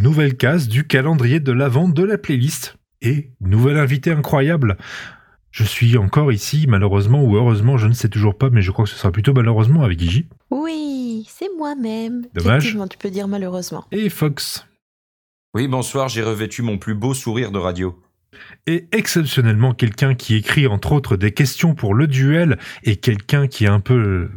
nouvelle case du calendrier de la vente de la playlist. Et nouvel invité incroyable. Je suis encore ici, malheureusement ou heureusement, je ne sais toujours pas, mais je crois que ce sera plutôt malheureusement avec Gigi. Oui, c'est moi-même. Dommage. Tu peux dire malheureusement. Et Fox. Oui, bonsoir, j'ai revêtu mon plus beau sourire de radio. Et exceptionnellement quelqu'un qui écrit entre autres des questions pour le duel et quelqu'un qui est un peu euh,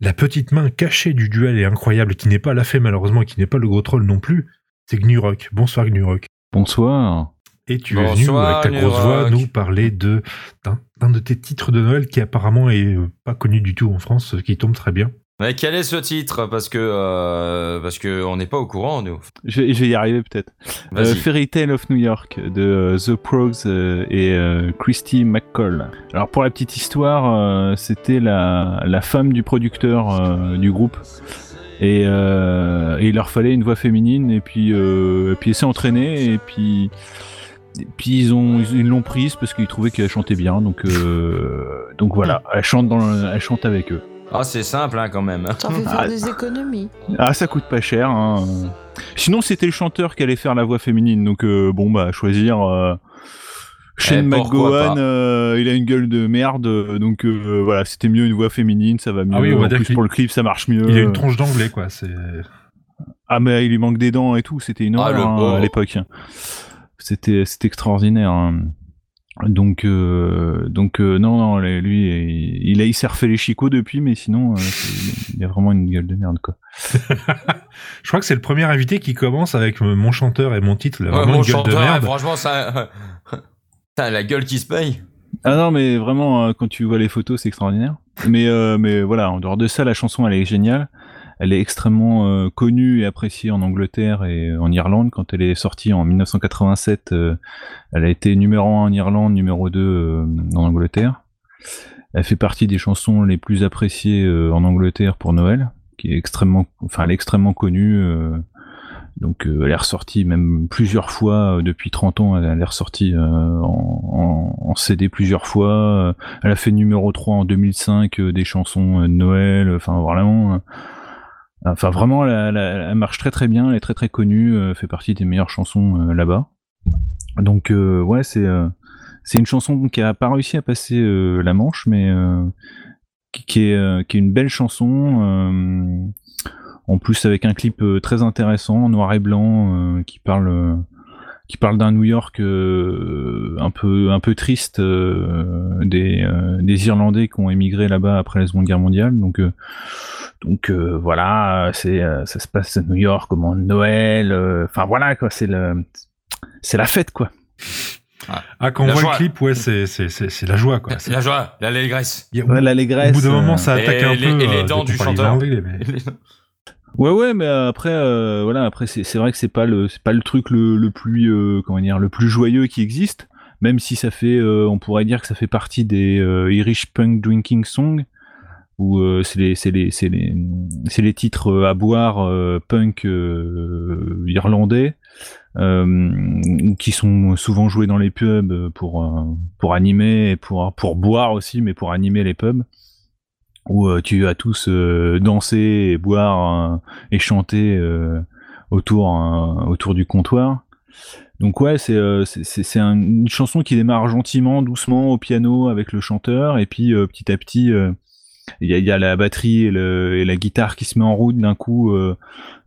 la petite main cachée du duel et incroyable, qui n'est pas la fée malheureusement et qui n'est pas le gros troll non plus, c'est Gnurok. Bonsoir Gnurok. Bonsoir. Et tu es venu Bonsoir, avec ta grosse voix nous parler de d'un de tes titres de Noël qui apparemment est euh, pas connu du tout en France, ce qui tombe très bien. Mais quel est ce titre? Parce que euh, parce que on n'est pas au courant, nous. Je, vais- je vais y arriver peut-être. Euh. Fairy Tale of New York de euh, The Progs euh, et euh, Christy McCall. Alors pour la petite histoire, euh, c'était la, la femme du producteur euh, du groupe. Et, euh, et il leur fallait une voix féminine et puis euh, et puis elle s'est entraînée et puis et puis ils ont ils l'ont prise parce qu'ils trouvaient qu'elle chantait bien donc euh, donc voilà elle chante dans le- elle chante avec eux. Ah, c'est simple, hein, quand même. Ça fait faire Ah. des économies. Ah, ça coûte pas cher. Hein. Sinon, c'était le chanteur qui allait faire la voix féminine. Donc, euh, bon, bah, choisir. Shane Eh, pourquoi McGowan, euh, il a une gueule de merde. euh, Donc, euh, voilà, c'était mieux une voix féminine. Ça va mieux. Ah oui, on va en plus, pour le clip, ça marche mieux. Il a une tronche d'anglais quoi, c'est Ah, mais il lui manque des dents et tout. C'était une Ah, horreur hein, à l'époque. C'était, c'était extraordinaire. hein. Donc, euh, donc euh, non, non, lui, il, il a, il s'est refait les chicots depuis, mais sinon, euh, il a vraiment une gueule de merde, quoi. Je crois que c'est le premier invité qui commence avec mon chanteur et mon titre, Ouais, mon une gueule de chanteur, merde. franchement, ça. La gueule qui se paye. Ah non, mais vraiment, euh, quand tu vois les photos, c'est extraordinaire. Mais, euh, mais voilà, en dehors de ça, la chanson, elle est géniale. Elle est extrêmement euh, connue et appréciée en Angleterre et en Irlande. Quand elle est sortie en 1987, euh, elle a été numéro 1 en Irlande, numéro 2 euh, en Angleterre. Elle fait partie des chansons les plus appréciées en Angleterre pour Noël, qui est extrêmement, enfin, elle est extrêmement connue. Donc euh, elle est ressortie même plusieurs fois euh, depuis 30 ans. Elle, est ressortie euh, en, en- en CD plusieurs fois. Euh, Elle a fait numéro 3 en 2005 euh, des chansons euh, de Noël. Enfin vraiment, euh, enfin vraiment, elle, elle- elle marche très très bien. Elle est très très connue. fait partie des meilleures chansons là-bas. Donc ouais, c'est c'est une chanson qui a pas réussi à passer la Manche, mais qui, qui est qui est une belle chanson. En plus avec un clip euh, très intéressant, en noir et blanc, euh, qui parle euh, qui parle d'un New York euh, un peu un peu triste euh, des euh, des Irlandais qui ont émigré là-bas après la Seconde Guerre mondiale. Donc euh, donc euh, voilà, c'est euh, ça se passe à New York au moment de Noël. euh, Enfin voilà quoi, c'est le c'est la fête quoi. Ah, quand on voit joie. le clip, ouais, c'est, c'est, c'est, c'est la joie, quoi. C'est- La joie, l'allégresse. Ouais, au bout d'un moment, ça Et attaque un les- peu. et les dents du chanteur. Ouais ouais mais après euh, voilà après c'est vrai que c'est pas le c'est pas le truc le, plus euh, comment dire le plus joyeux qui existe même si ça fait euh, on pourrait dire que ça fait partie des Irish punk drinking songs où c'est les c'est les c'est les c'est les titres à boire punk irlandais qui sont souvent joués dans les pubs pour pour animer et pour pour boire aussi mais pour animer les pubs où euh, tu vas tous euh, danser boire euh, et chanter autour autour du comptoir. Donc ouais, c'est euh, c'est c'est c'est un- une chanson qui démarre gentiment, doucement au piano avec le chanteur et puis euh, petit à petit euh, il y, a, il y a la batterie et, le, et la guitare qui se met en route d'un coup euh,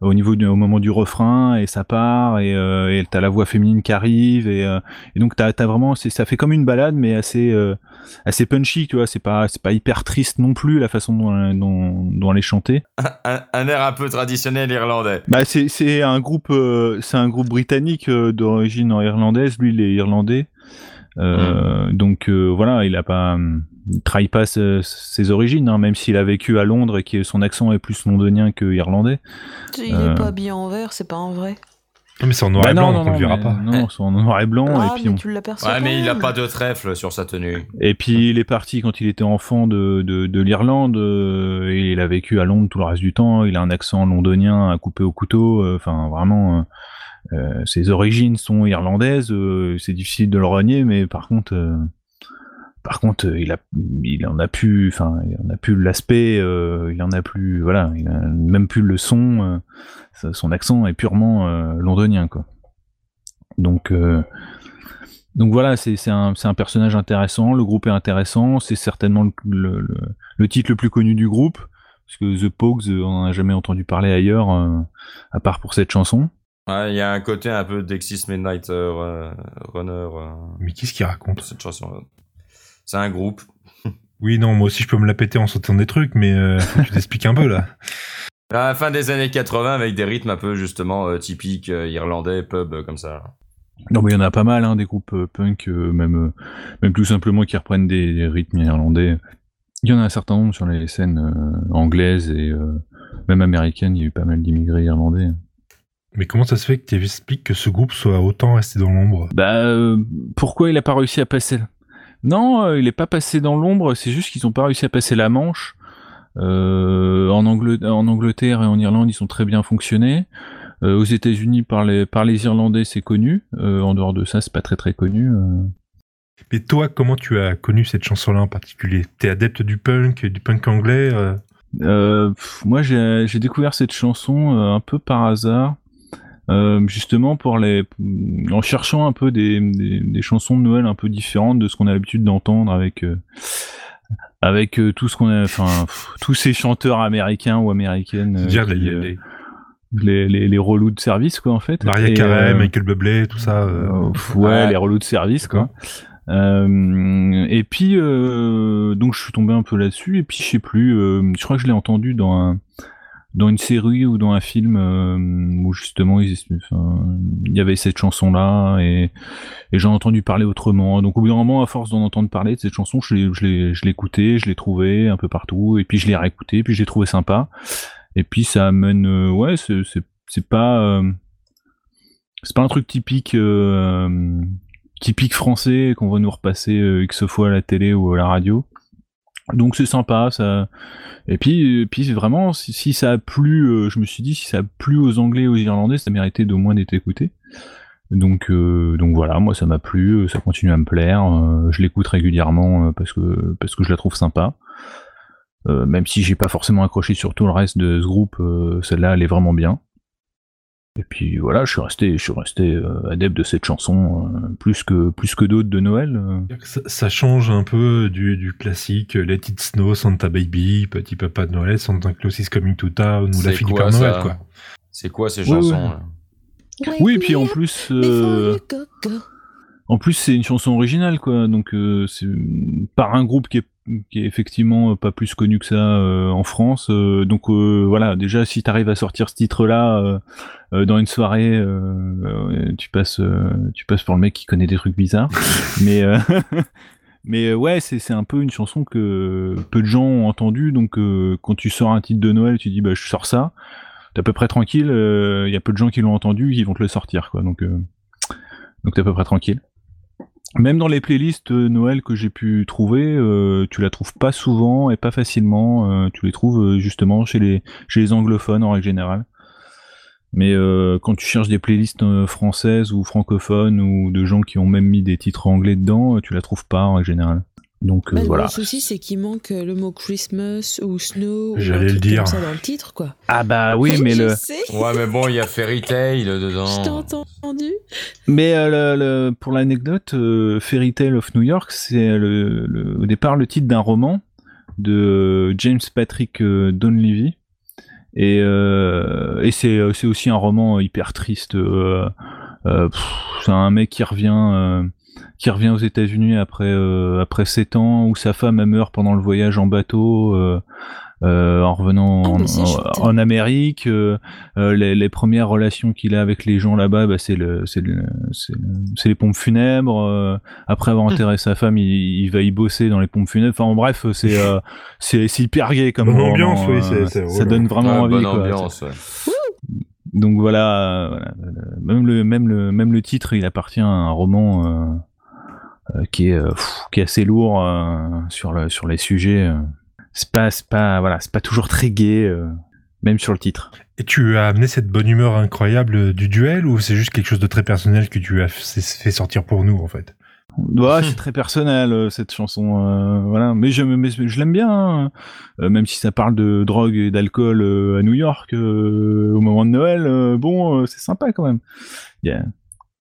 au niveau du, au moment du refrain et ça part et euh, t'as la voix féminine qui arrive et, euh, et donc t'as as vraiment ça fait comme une balade mais assez euh, assez punchy tu vois. C'est pas c'est pas hyper triste non plus la façon dont dont, dont elle est chantée. Un, un air un peu traditionnel irlandais. bah c'est c'est un groupe c'est un groupe britannique d'origine irlandaise. Lui il est irlandais Euh, donc euh, voilà il a pas il trahit pas ses origines hein, même s'il a vécu à Londres et que son accent est plus londonien que irlandais Il Euh. est pas habillé en vert, c'est pas en vrai. Non, mais c'est en noir Bah et blanc, donc on le verra mais- pas. non c'est en noir et blanc ah, et puis mais on- tu l'aperçois. Ouais, mais il a pas de trèfle sur sa tenue. Et puis il est parti quand il était enfant de, de, de l'Irlande, euh, et il a vécu à Londres tout le reste du temps, il a un accent londonien à couper au couteau, euh, enfin vraiment, ses origines sont irlandaises, euh, c'est difficile de le renier, mais par contre, euh, Par contre, euh, il a, en a plus, enfin, il a plus l'aspect, euh, il en a plus, voilà, il a même plus le son. euh, son accent est purement euh, londonien, quoi. Donc, euh, donc voilà, c'est un, personnage intéressant. Le groupe est intéressant. C'est certainement le, le, titre le plus connu du groupe, parce que The Pogues, euh, on n'a jamais entendu parler ailleurs, euh, à part pour cette chanson. Ouais, il y a un côté un peu Dexys Midnight euh, Runner euh, Mais qu'est-ce qu'il raconte cette chanson. C'est un groupe. Oui, non, moi aussi je peux me la péter en sautant des trucs, mais euh, faut que tu t'expliques un peu là. À la fin des années 80 avec des rythmes un peu justement euh, typiques euh, irlandais, pub euh, comme ça. Non, mais il y en a pas mal, hein, des groupes euh, punk, euh, même, euh, même tout simplement qui reprennent des, des rythmes irlandais. Il y en a un certain nombre sur les scènes euh, anglaises et euh, même américaines. Il y a eu pas mal d'immigrés irlandais. Mais comment ça se fait que tu expliques que ce groupe soit autant resté dans l'ombre? Bah, euh, pourquoi il a pas réussi à passer Non, euh, il est pas passé dans l'ombre. C'est juste qu'ils ont pas réussi à passer la Manche. Euh, en, Angl- en Angleterre et en Irlande, ils sont très bien fonctionnés. Aux États-Unis, par les, par les Irlandais, c'est connu. En dehors de ça, c'est pas très très connu. Mais toi, comment tu as connu cette chanson-là en particulier? T'es adepte du punk, du punk anglais euh? Pff, moi, j'ai découvert cette chanson un peu par hasard, euh, justement pour les, en cherchant un peu des, des, des chansons de Noël un peu différentes de ce qu'on a l'habitude d'entendre avec euh, avec euh, tout ce qu'on a, enfin tous ces chanteurs américains ou américaines, C'est-à-dire qui, les, les- les, les, relous de service quoi en fait. Maria Carey, Michael Bublé, tout ça. ouais, ouais. les relous de service, quoi. Euh, et puis, euh, donc, je suis tombé un peu là-dessus. Et puis, je sais plus. euh, je crois que je l'ai entendu dans un, dans une série ou dans un film euh, où justement il y avait cette chanson-là et, et j'en ai entendu parler autrement. Donc, au bout d'un moment, à force d'en entendre parler de cette chanson, je l'ai, je l'ai, je l'ai écouté, je l'ai trouvé un peu partout. Et puis, je l'ai réécouté, puis je l'ai trouvé sympa. Et puis, ça amène, euh, ouais, c'est pas. euh, c'est pas un truc typique euh, typique français qu'on va nous repasser euh, X fois à la télé ou à la radio. Donc c'est sympa, ça. Et puis, puis vraiment, si, ça a plu, euh, je me suis dit, si ça a plu aux Anglais et aux Irlandais, ça méritait d'au moins d'être écouté. Donc, euh, donc voilà, moi ça m'a plu, euh, ça continue à me plaire. euh, je l'écoute régulièrement euh, parce que parce que je la trouve sympa. Euh, même si j'ai pas forcément accroché sur tout le reste de ce groupe, euh, celle-là elle est vraiment bien. Et puis voilà, je suis resté, je suis resté euh, adepte de cette chanson euh, plus que plus que d'autres de Noël. euh. Ça, ça change un peu du, du classique Let It Snow, Santa Baby, Petit Papa de Noël, Santa Claus is Coming to Town ou La C'est fille du quoi, Père Noël, quoi. C'est quoi ces Ouais, chansons ouais. là? Oui, et puis en plus, euh, en plus c'est une chanson originale quoi, donc euh, c'est par un groupe qui est qui est effectivement pas plus connu que ça euh, en France. euh, donc euh, voilà, déjà si t'arrives à sortir ce titre-là euh, euh, dans une soirée, euh, euh, tu passes euh, tu passes pour le mec qui connaît des trucs bizarres. mais euh, mais euh, ouais, c'est c'est un peu une chanson que peu de gens ont entendu. Donc euh, quand tu sors un titre de Noël, tu dis bah je sors ça. T'es à peu près tranquille. Il y a peu de gens qui l'ont entendu, qui vont te le sortir quoi. Donc euh, donc t'es à peu près tranquille. Même dans les playlists Noël que j'ai pu trouver, euh, tu la trouves pas souvent et pas facilement. euh, tu les trouves euh, justement chez les, anglophones en règle générale. Mais quand tu cherches des playlists françaises ou francophones ou de gens qui ont même mis des titres anglais dedans, tu la trouves pas en règle générale. Donc euh, Bah, le voilà. gros souci, c'est qu'il manque euh, le mot Christmas ou snow ou J'allais le dire. comme ça dans le titre, quoi. Ah bah oui, mais le, sais, Ouais, mais bon, il y a Fairy Tail dedans. je t'ai entendu. Mais euh, le- le- pour l'anecdote, euh, Fairy Tale of New York, c'est le, le- au départ le titre d'un roman de James Patrick euh, Donlevy. Et, euh, et c'est, c'est aussi un roman hyper triste. euh, euh, pff, c'est un mec qui revient, euh, qui revient aux États-Unis après euh, après sept ans, où sa femme elle meurt pendant le voyage en bateau. euh, euh, en revenant Ah, en, bah, en- en Amérique, euh, euh, les, les premières relations qu'il a avec les gens là-bas, bah, c'est le, c'est le, c'est le- c'est les pompes funèbres. euh, après avoir enterré sa femme, il, il va y bosser dans les pompes funèbres. Enfin, en bref, c'est, euh, c'est, c'est hyper gay comme Bonne roman, ambiance, oui, euh, c'est- c'est- ça voilà. donne vraiment Ouais, envie. bonne quoi. ambiance, ouais. Donc voilà, euh, même le, même le, même le titre, il appartient à un roman euh, euh, qui est, euh, qui est assez lourd sur le, sur les sujets. C'est pas, c'est pas, voilà, c'est pas toujours très gai, même sur le titre. Et tu as amené cette bonne humeur incroyable du duel ou c'est juste quelque chose de très personnel que tu as fait sortir pour nous en fait? Ouais, c'est très personnel euh, cette chanson, euh, voilà. Mais je, mais je l'aime bien, hein. Euh, même si ça parle de drogue et d'alcool euh, à New York au moment de Noël. bon, c'est sympa quand même. Yeah.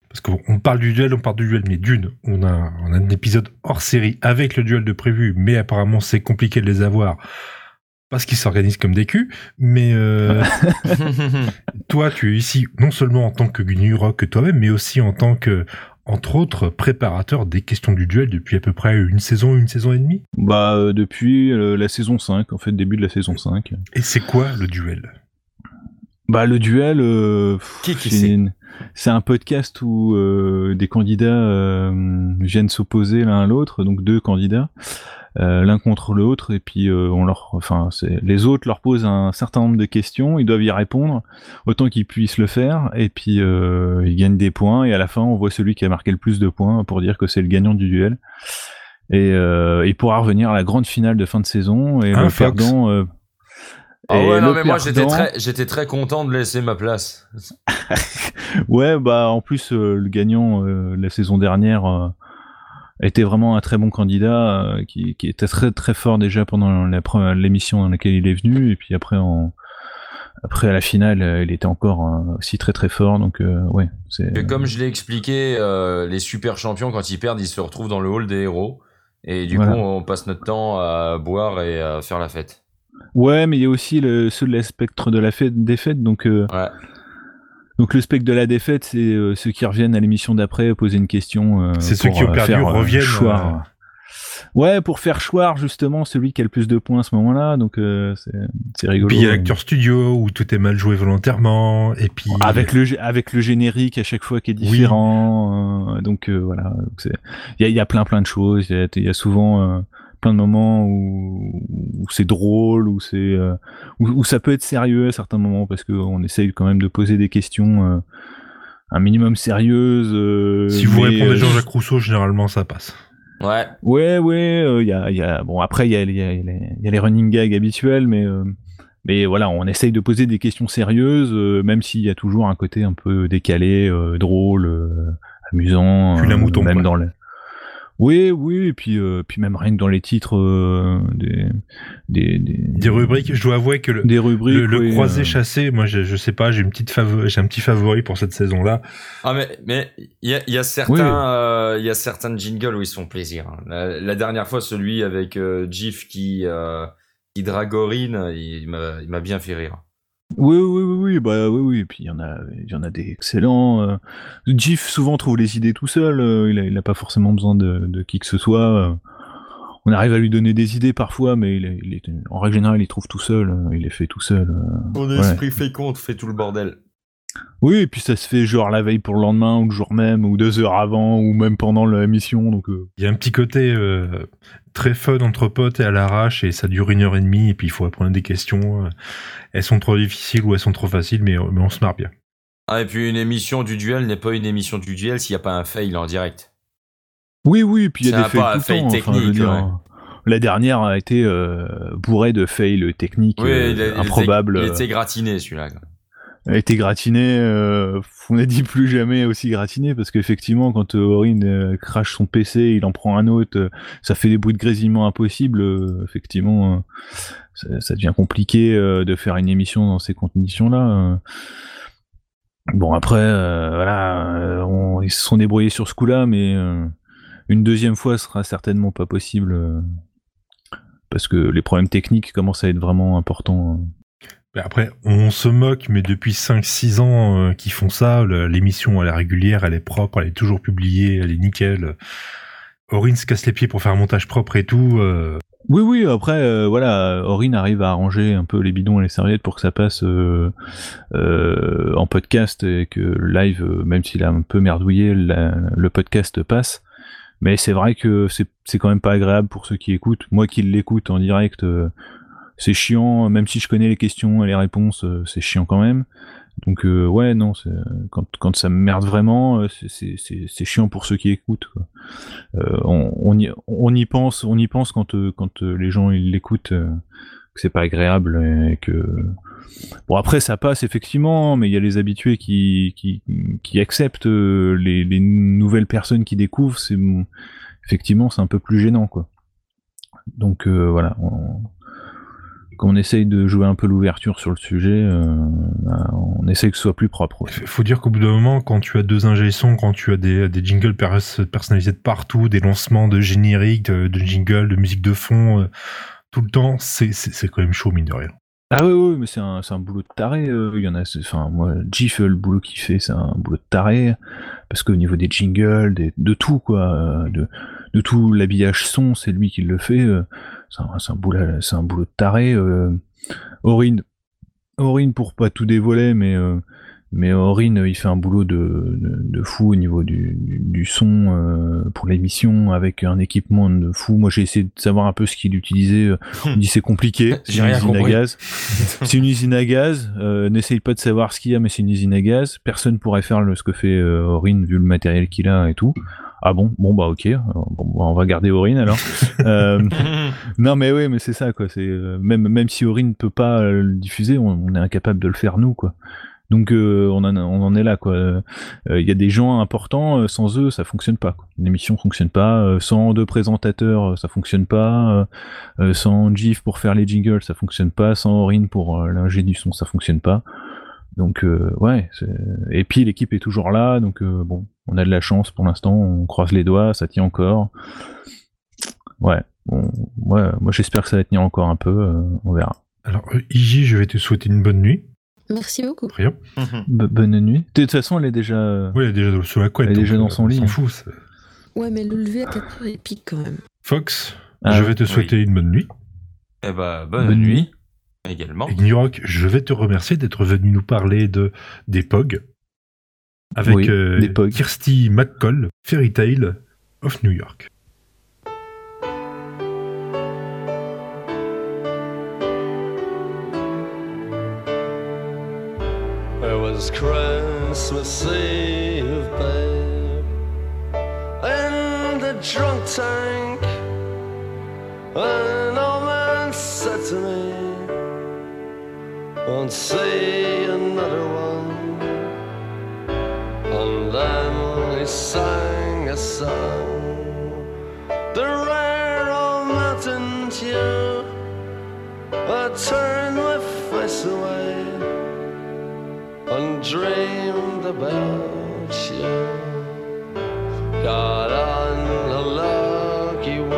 Parce qu'on on parle du duel, on parle du duel, mais d'une, on a, on a un épisode hors série avec le duel de prévu, mais apparemment c'est compliqué de les avoir parce qu'ils s'organisent comme des culs. Mais euh, toi, tu es ici non seulement en tant que Gnu Rock toi-même, mais aussi en tant que, entre autres, préparateur des questions du duel depuis à peu près une saison, une saison et demie? Bah euh, depuis euh, la saison 5, en fait début de la saison 5. Et c'est quoi le duel? Bah le duel, euh, Qui qui c'est c'est? une- c'est un podcast où euh, des candidats euh, viennent s'opposer l'un à l'autre, donc deux candidats, euh, l'un contre l'autre, et puis euh, on leur, enfin c'est les autres leur posent un certain nombre de questions, ils doivent y répondre autant qu'ils puissent le faire, et puis euh, ils gagnent des points, et à la fin on voit celui qui a marqué le plus de points pour dire que c'est le gagnant du duel. Et euh, il pourra revenir à la grande finale de fin de saison, et Hein, le Fox perdant. euh, Ah ouais, non, mais moi j'étais très, j'étais très content de laisser ma place. Ouais, bah en plus euh, le gagnant euh, la saison dernière euh, était vraiment un très bon candidat euh, qui, qui était très très fort déjà pendant l'émission dans laquelle il est venu et puis après en après à la finale euh, il était encore euh, aussi très très fort donc ouais c'est comme je l'ai expliqué, les super champions, quand ils perdent, ils se retrouvent dans le hall des héros. Et du Voilà. coup, on passe notre temps à boire et à faire la fête. ouais mais il y a aussi le, ceux de la spectre de la fête défaite donc euh, Ouais. Donc le spectre de la défaite c'est euh, ceux qui reviennent à l'émission d'après poser une question euh, C'est ceux qui ont euh, perdu faire, euh, reviennent, choir. euh, Ouais, pour faire choir justement celui qui a le plus de points à ce moment-là, donc euh, c'est c'est rigolo. Puis il y a l'acteur studio où tout est mal joué volontairement, et puis avec le avec le générique à chaque fois qui est Oui. différent, euh, donc euh, voilà. Il y a, y a plein plein de choses. Il y y a souvent euh, plein de moments où, où c'est drôle, où c'est euh, où, où ça peut être sérieux à certains moments parce qu'on essaye quand même de poser des questions euh, un minimum sérieuses. euh, si vous mais, répondez euh, Jean-Jacques Rousseau, généralement ça passe. Ouais. Ouais, ouais, euh, il y, a, il y a bon après il y a, il y, a, il y a les- il y a les running gags habituels, mais euh, mais voilà, on essaye de poser des questions sérieuses, euh, même s'il y a toujours un côté un peu décalé, euh, drôle, euh, amusant, euh, mouton, même quoi. dans le. Oui, oui, et puis euh, puis même rien que dans les titres euh, des, des des Des rubriques, je dois avouer que le, des rubriques, le, le oui, croisé euh, chassé, moi je, je sais pas, j'ai une petite j'ai un petit favori pour cette saison-là. Ah mais mais il y a, il y a certains euh, il y a certains jingles où ils se font plaisir. hein. La, la dernière fois celui avec euh, Jif qui euh, qui dragorine, il m'a il m'a bien fait rire. Oui, oui, oui, oui, bah oui, oui. Et puis il y en a, il y en a des excellents. euh. Jif souvent trouve les idées tout seul. euh, il, a, il a pas forcément besoin de, de qui que ce soit. euh. On arrive à lui donner des idées parfois, mais il est, il est- en règle générale, il les trouve tout seul. Il les fait tout seul. euh. Ouais. esprit fécond fait tout le bordel. Oui, et puis ça se fait genre la veille pour le lendemain, ou le jour même, ou deux heures avant, ou même pendant l'émission. Donc euh, Il y a un petit côté euh, très fun entre potes et à l'arrache, et ça dure une heure et demie, et puis il faut apprendre des questions. euh, Elles sont trop difficiles ou elles sont trop faciles, mais, mais on se marre bien. Ah et puis une émission du duel n'est pas une émission du duel s'il n'y a pas un fail en direct. oui, oui. Et puis il y a des fails tout le fail temps. enfin, je veux technique, dire, ouais. La dernière a été euh, bourrée de fails techniques Oui, euh, improbables. il était gratiné celui-là. Été gratiné. euh, on n'a dit plus jamais aussi gratiné parce qu'effectivement, quand euh, Aurine euh, crache son PC, il en prend un autre, euh, ça fait des bruits de grésillement impossibles. euh, effectivement, euh, ça, devient compliqué euh, de faire une émission dans ces conditions-là. euh. Bon après, euh, voilà, euh, ils se sont débrouillés sur ce coup-là, mais euh, une deuxième fois sera certainement pas possible. euh, parce que les problèmes techniques commencent à être vraiment importants. Après, on se moque, mais depuis 5-6 ans euh, qu'ils font ça, l'émission elle est régulière, elle est propre, elle est toujours publiée, elle est nickel. Aurine se casse les pieds pour faire un montage propre et tout. euh, Oui, oui, après, euh, voilà, Aurine arrive à arranger un peu les bidons et les serviettes pour que ça passe en podcast et que live, même s'il a un peu merdouillé, le podcast passe. Mais c'est vrai que c'est quand même pas agréable pour ceux qui écoutent. Moi qui l'écoute en direct, c'est chiant, même si je connais les questions et les réponses, euh, c'est chiant quand même. Donc euh, ouais, non, c'est- quand, quand ça me merde vraiment, euh, c'est- chiant pour ceux qui écoutent. quoi. Euh, on, on, y, on y pense, on y pense quand, euh, quand euh, les gens ils l'écoutent, euh, c'est pas agréable et que bon après ça passe effectivement, mais il y a les habitués qui qui, qui acceptent euh, les, les nouvelles personnes qui découvrent, c'est effectivement c'est un peu plus gênant quoi. Donc euh, voilà, quand on essaye de jouer un peu l'ouverture sur le sujet, euh, bah, on essaye que ce soit plus propre. Il faut dire qu'au bout d'un moment, quand tu as deux ingé quand tu as des, des jingles personnalisés de partout, des lancements de génériques, de, de jingles, de musique de fond, euh, tout le temps, c'est quand même chaud, mine de rien. Ah oui, oui, mais c'est un, un boulot de taré. Euh, il y en a, enfin, moi, GIF, le boulot qu'il fait, c'est un boulot de taré. Parce qu'au niveau des jingles, des, de tout, quoi, de, de tout l'habillage son, c'est lui qui le fait c'est un, boulot, c'est un boulot de taré. Euh, Aurine, Aurine pour pas tout dévoiler, mais euh, mais Aurine, il fait un boulot de, de, fou au niveau du, du, son euh, pour l'émission avec un équipement de fou. Moi, j'ai essayé de savoir un peu ce qu'il utilisait. Il dit c'est compliqué. C'est une usine à gaz. c'est une usine à gaz. N'essaye pas de savoir ce qu'il y a, mais c'est une usine à gaz. Personne pourrait faire le, ce que fait Aurine vu le matériel qu'il a et tout. Ah bon, bon bah ok, bon, bah, on va garder Aurine alors. euh, non mais oui, mais c'est ça quoi. C'est euh, même même si Aurine ne peut pas euh, le diffuser, on, est incapable de le faire nous quoi. Donc euh, on, en, on en est là quoi. Il y a des gens importants, sans eux ça fonctionne pas. Quoi. Une émission fonctionne pas. sans deux présentateurs ça fonctionne pas. sans GIF pour faire les jingles ça fonctionne pas. Sans Aurine pour l'ingé du son ça fonctionne pas. Donc euh, ouais, et puis l'équipe est toujours là, donc euh, bon, on a de la chance pour l'instant, on croise les doigts, ça tient encore. Ouais, bon, moi j'espère que ça va tenir encore un peu, euh, on verra. Alors Iji, je vais te souhaiter une bonne nuit. Merci beaucoup. Rien. bonne nuit. De toute façon, elle est déjà. Oui, elle est déjà sous la couette. Elle est déjà dans son lit. On s'en fout. Ouais, mais le lever à 4 heures est pique quand même. Fox, ah je vais te souhaiter une bonne nuit. Eh bah, bonne, nuit également. Rock, je vais te remercier d'être venu nous parler de des POG avec euh, Kirsty McCall, Fairy Tale of New York. There was Christmas Eve, babe, in the drunk tank. An old man said to me. won't say another one. Song, the rare old mountain tune. I turned my face away and dreamed about you. Got on a lucky one,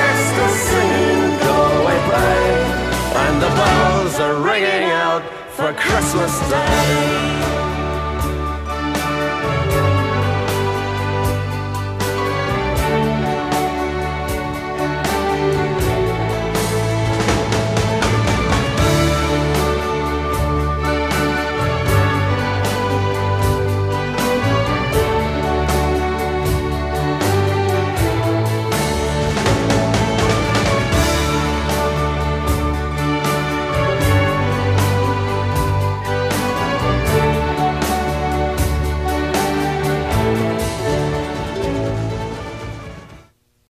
Are ringing out for Christmas Day.